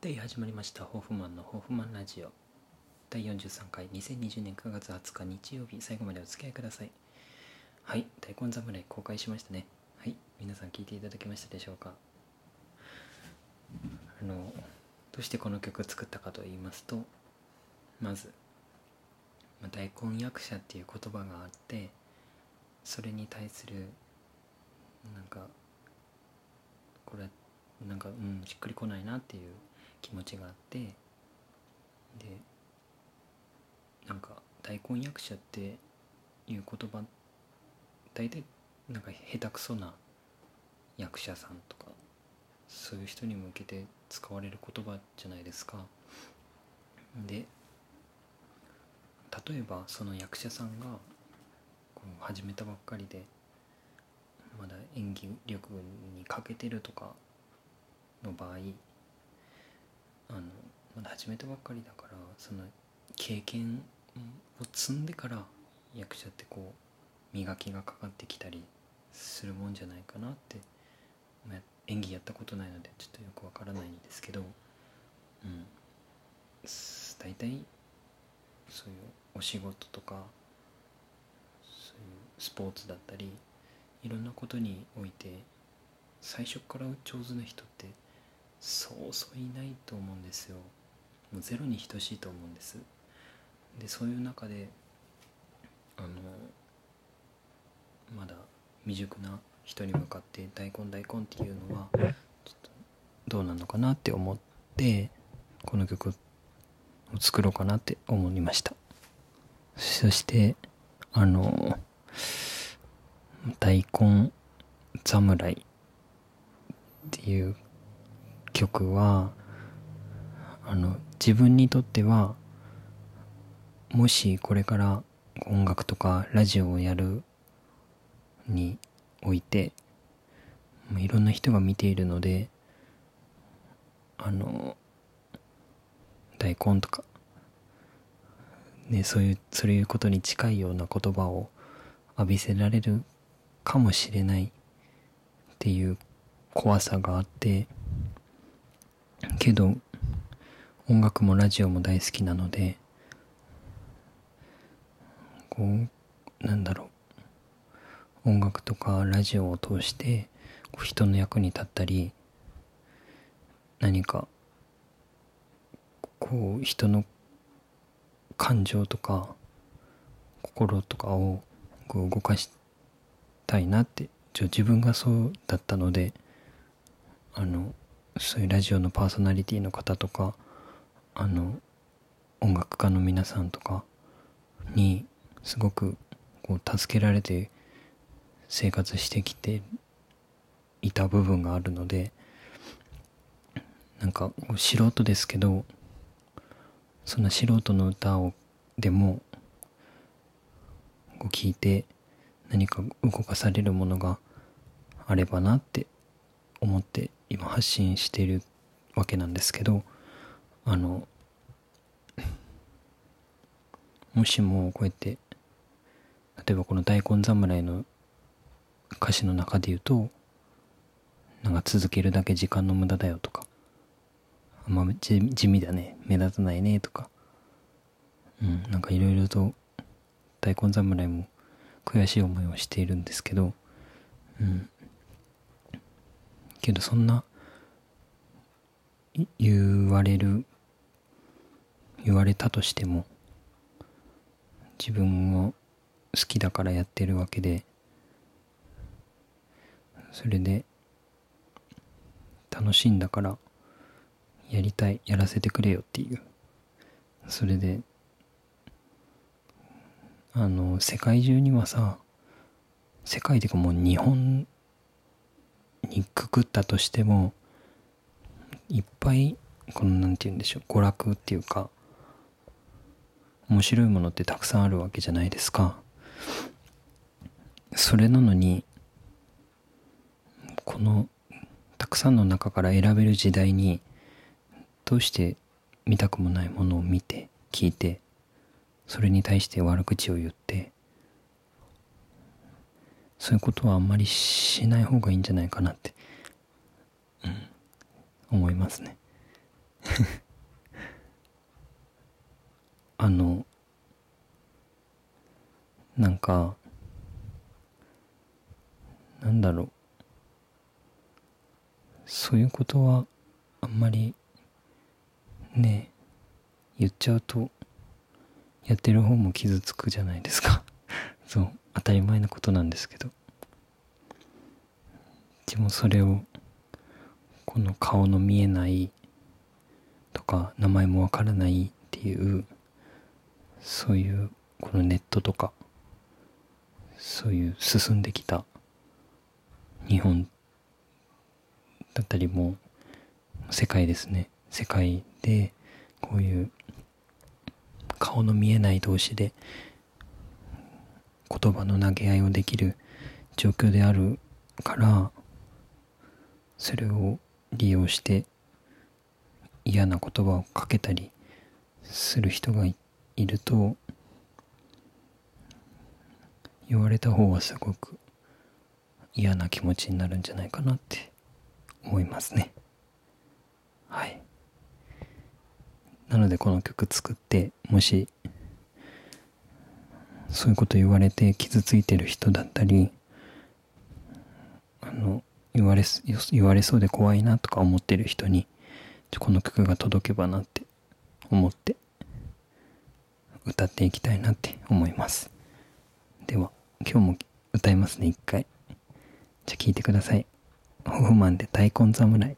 で始まりましたホーフマンのホーフマンラジオ。第43回2020年9月20日日曜日。最後までお付き合いください。はい大根侍公開しましたね。はい皆さん聞いていただけましたでしょうか。あのどうしてこの曲作ったかと言いますとまず、まあ、大根役者っていう言葉があってそれに対するなんかこれなんかうんしっくりこないなっていう気持ちがあってでなんか大根役者っていう言葉大体なんか下手くそな役者さんとかそういう人に向けて使われる言葉じゃないですか。で例えばその役者さんがこう始めたばっかりでまだ演技力に欠けてるとかの場合あのまだ始めたばっかりだからその経験を積んでから役者ってこう磨きがかかってきたりするもんじゃないかなって、まあ、演技やったことないのでちょっとよくわからないんですけど、うん、大体そういうお仕事とかそういうスポーツだったりいろんなことにおいて最初から上手な人ってそうそういないと思うんですよ。もうゼロに等しいと思うんです。でそういう中であのまだ未熟な人に向かって大根大根っていうのはちょっとどうなのかなって思ってこの曲を作ろうかなって思いました。そしてあの大根侍っていう曲はあの自分にとってはもしこれから音楽とかラジオをやるにおいていろんな人が見ているのであの大根とかねそういうそういうことに近いような言葉を浴びせられるかもしれないっていう怖さがあってけど音楽もラジオも大好きなのでこうなんだろう。音楽とかラジオを通してこう人の役に立ったり何かこう人の感情とか心とかをこう動かしたいなって自分がそうだったのであのそういうラジオのパーソナリティの方とかあの音楽家の皆さんとかにすごくこう助けられて生活してきていた部分があるのでなんか素人ですけどそんな素人の歌をでもこう聞いて何か動かされるものがあればなって思って今発信しているわけなんですけどあのもしもこうやって例えばこの「大根侍」の歌詞の中で言うとなんか続けるだけ時間の無駄だよとかあんま地味だね目立たないねとかうんなんかいろいろと大根侍も悔しい思いをしているんですけどうんけどそんな言われる言われたとしても自分を好きだからやってるわけでそれで楽しいんだからやりたいやらせてくれよっていう。それであの世界中にはさ世界でかもう日本にくくったとしてもいっぱいこの何て言うんでしょう娯楽っていうか面白いものってたくさんあるわけじゃないですか。それなのにこのたくさんの中から選べる時代にどうして見たくもないものを見て聞いてそれに対して悪口を言ってそういうことはあんまりしない方がいいんじゃないかなって、うん、思いますね。あのなんかなんだろう。そういうことはあんまりね言っちゃうとやってる方も傷つくじゃないですか。そう当たり前のことなんですけど。でもそれをこの顔の見えないとか名前もわからないっていうそういうこのネットとかそういう進んできた日本だったりも世界ですね。世界でこういう顔の見えない同士で言葉の投げ合いをできる状況であるからそれを利用して嫌な言葉をかけたりする人がいると言われた方はすごく嫌な気持ちになるんじゃないかなって思いますね。はい。なのでこの曲作ってもしそういうこと言われて傷ついてる人だったりあの言われ言われそうで怖いなとか思ってる人にこの曲が届けばなって思って歌っていきたいなって思います。では今日も歌いますね一回。じゃあ聴いてください。ホフマンで大根侍。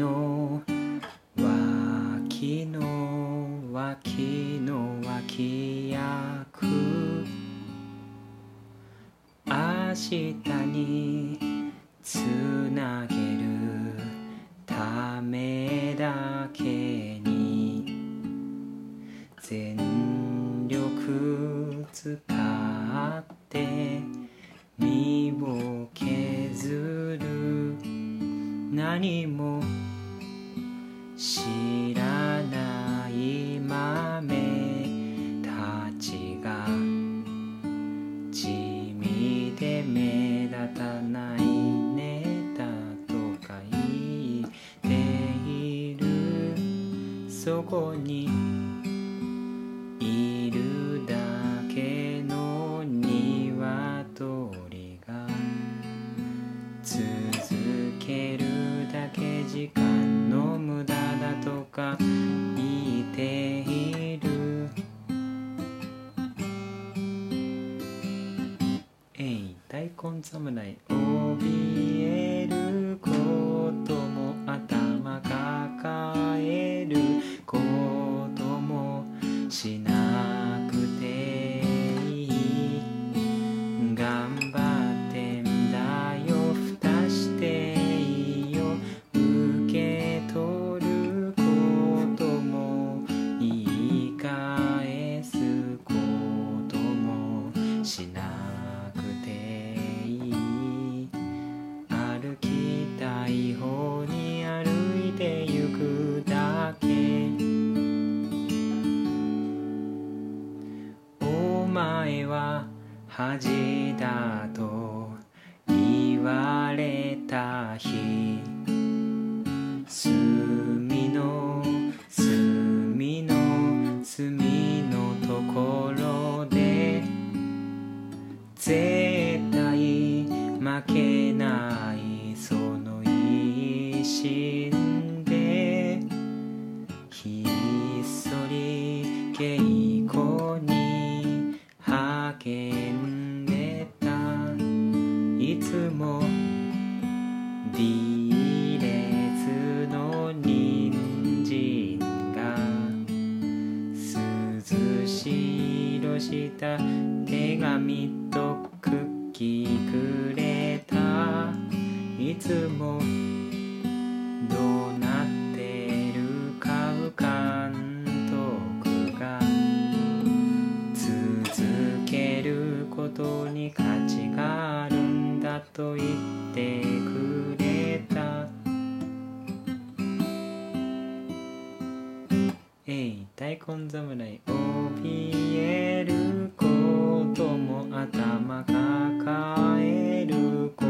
の脇の脇の脇役明日につなげるためだけに全力使って身を削る。何も知らない豆たちが地味で目立たないねだとか言っている。そこにい大根侍怯前は恥だと言われた日。隅の隅の隅のところで絶対負けないその一心色した手紙とクッキーくれた。いつも大根侍怯えることも頭抱えるこ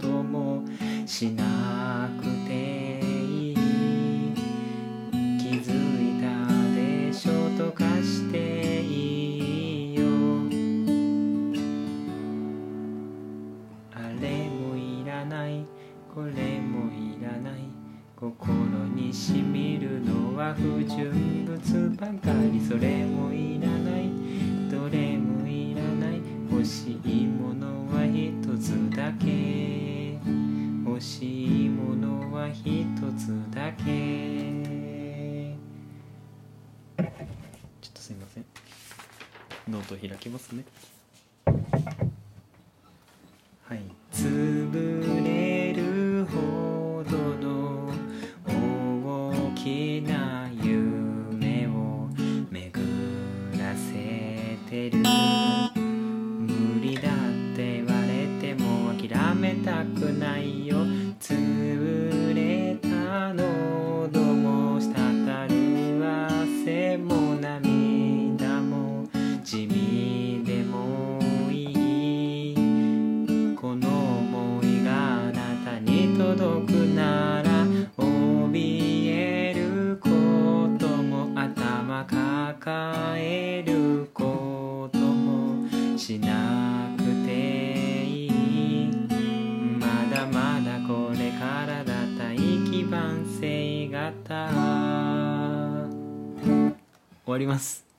ともしなくは一つだけ。ちょっとすいません。ノート開きますね。はい。潰れるほどの大きな夢を巡らせてる。抱えることもしなくていい。まだまだこれからだ大気晩成型。終わります。